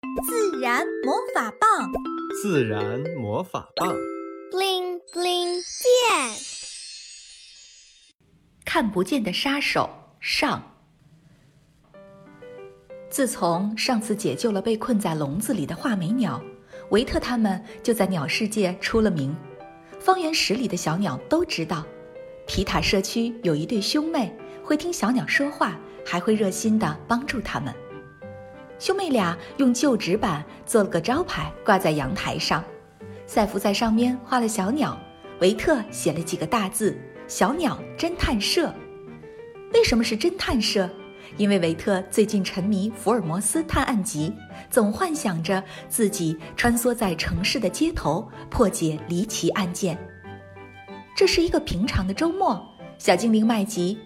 自然魔法棒，自然魔法棒，bling bling 变。看不见的杀手上。自从上次解救了被困在笼子里的画眉鸟，维特他们就在鸟世界出了名。方圆十里的小鸟都知道，皮塔社区有一对兄妹会听小鸟说话，还会热心的帮助他们。兄妹俩用旧纸板做了个招牌，挂在阳台上。赛弗在上面画了小鸟，维特写了几个大字：“小鸟侦探社”。为什么是侦探社？因为维特最近沉迷福尔摩斯探案集，总幻想着自己穿梭在城市的街头，破解离奇案件。这是一个平常的周末，小精灵麦吉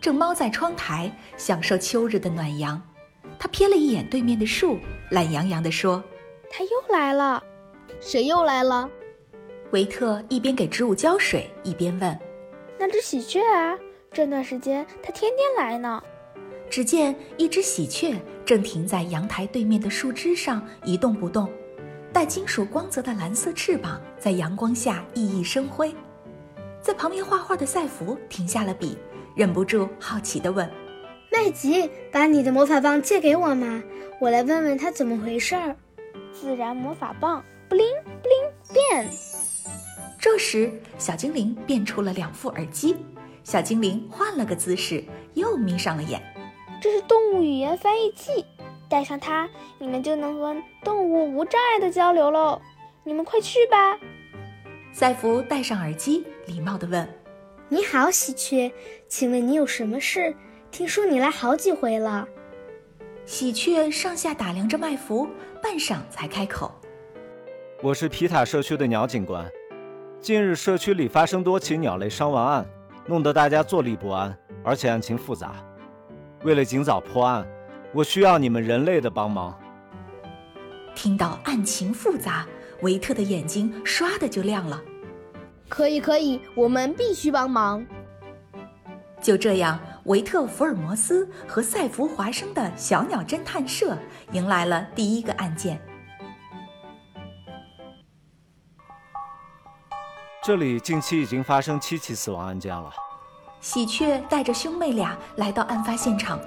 正猫在窗台，享受秋日的暖阳。他瞥了一眼对面的树，懒洋洋地说：“他又来了，谁又来了？”维特一边给植物浇水，一边问：“那只喜鹊啊？这段时间它天天来呢。”只见一只喜鹊正停在阳台对面的树枝上一动不动，带金属光泽的蓝色翅膀在阳光下熠熠生辉。在旁边画画的赛弗停下了笔，忍不住好奇地问。麦吉，把你的魔法棒借给我嘛，我来问问他怎么回事儿。自然魔法棒，布灵布灵变。这时，小精灵变出了两副耳机。小精灵换了个姿势，又眯上了眼。这是动物语言翻译器，带上它，你们就能和动物无障碍的交流喽。你们快去吧。赛弗戴上耳机，礼貌地问：“你好，喜鹊，请问你有什么事？”听说你来好几回了，喜鹊上下打量着麦弗，半晌才开口：“我是皮塔社区的鸟警官。近日社区里发生多起鸟类伤亡案，弄得大家坐立不安，而且案情复杂。为了尽早破案，我需要你们人类的帮忙。”听到案情复杂，维特的眼睛唰的就亮了。可以，可以，我们必须帮忙。就这样，维特福尔摩斯和赛弗华生的小鸟侦探社迎来了第一个案件。这里近期已经发生七起死亡案件了。喜鹊带着兄妹俩来到案发现场，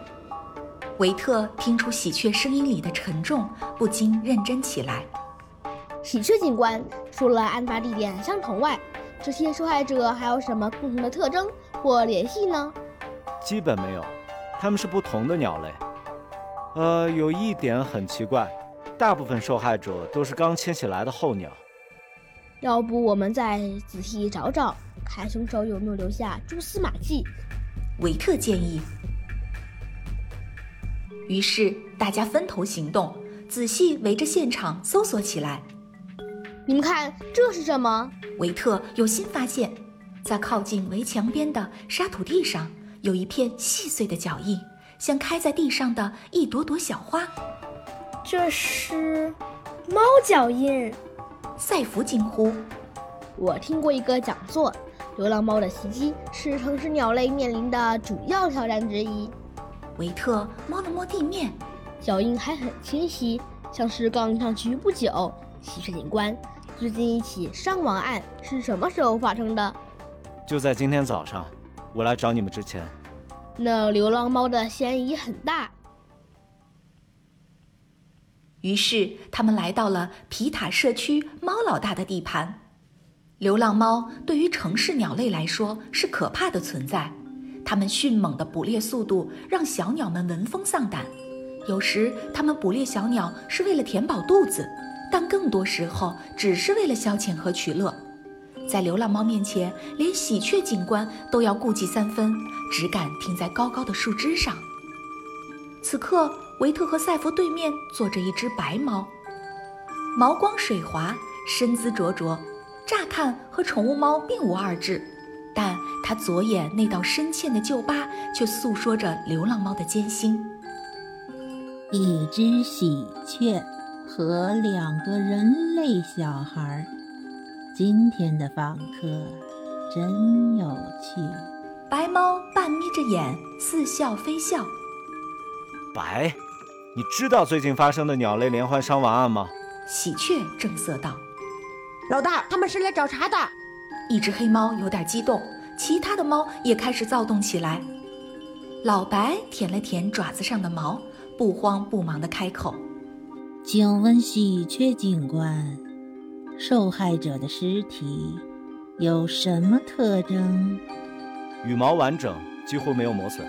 维特听出喜鹊声音里的沉重，不禁认真起来。喜鹊警官，除了案发地点相同外，这些受害者还有什么共同的特征？或联系呢？基本没有，它们是不同的鸟类。呃，有一点很奇怪，大部分受害者都是刚迁徙来的候鸟。要不我们再仔细找找，看凶手有没有留下蛛丝马迹。维特建议。于是大家分头行动，仔细围着现场搜索起来。你们看，这是什么？维特有新发现。在靠近围墙边的沙土地上，有一片细碎的脚印，像开在地上的一朵朵小花。这是猫脚印！赛弗惊呼：“我听过一个讲座，流浪猫的袭击是城市鸟类面临的主要挑战之一。”维特摸了摸地面，脚印还很清晰，像是刚上去不久。喜鹊警官，最近一起伤亡案是什么时候发生的？就在今天早上，我来找你们之前，那流浪猫的嫌疑很大。于是他们来到了皮塔社区猫老大的地盘。流浪猫对于城市鸟类来说是可怕的存在，它们迅猛的捕猎速度让小鸟们闻风丧胆。有时它们捕猎小鸟是为了填饱肚子，但更多时候只是为了消遣和取乐。在流浪猫面前，连喜鹊警官都要顾忌三分，只敢停在高高的树枝上。此刻，维特和赛弗对面坐着一只白猫，毛光水滑，身姿灼灼，乍看和宠物猫并无二致，但它左眼那道深嵌的旧疤却诉说着流浪猫的艰辛。一只喜鹊和两个人类小孩。今天的访客真有趣。白猫半眯着眼，似笑非笑。白，你知道最近发生的鸟类连环伤亡案吗？喜鹊正色道。老大，他们是来找茬的。一只黑猫有点激动，其他的猫也开始躁动起来。老白舔了舔爪子上的毛，不慌不忙地开口：“请问喜鹊警官，受害者的尸体有什么特征？羽毛完整，几乎没有磨损。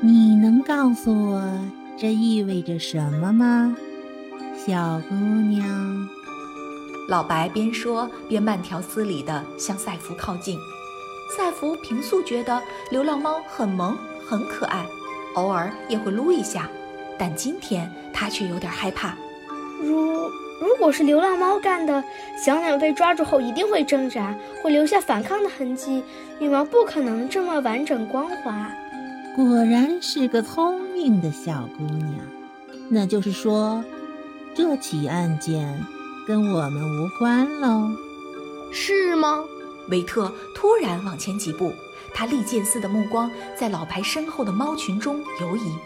你能告诉我这意味着什么吗，小姑娘？”老白边说边慢条斯理地向赛弗靠近。赛弗平素觉得流浪猫很萌。很可爱，偶尔也会撸一下，但今天他却有点害怕。如如果是流浪猫干的，小鸟被抓住后一定会挣扎，会留下反抗的痕迹，羽毛不可能这么完整光滑。果然是个聪明的小姑娘。那就是说，这起案件跟我们无关喽？是吗？维特突然往前几步。他利剑似的目光在老白身后的猫群中游移，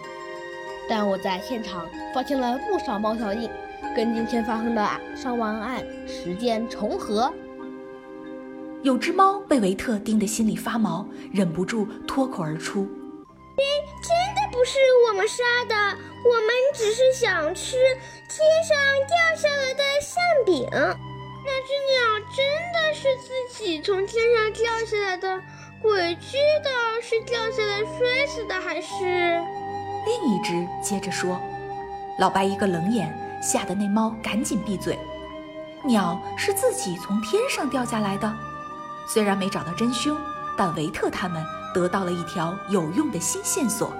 但我在现场发现了不少猫脚印，跟今天发生的伤亡案时间重合。有只猫被维特盯得心里发毛，忍不住脱口而出：“真的不是我们杀的，我们只是想吃天上掉下来的馅饼。那只鸟真的是自己从天上掉下来的。”鬼知道是掉下来摔死的，还是另一只接着说。老白一个冷眼，吓得那猫赶紧闭嘴。鸟是自己从天上掉下来的，虽然没找到真凶，但维特他们得到了一条有用的新线索。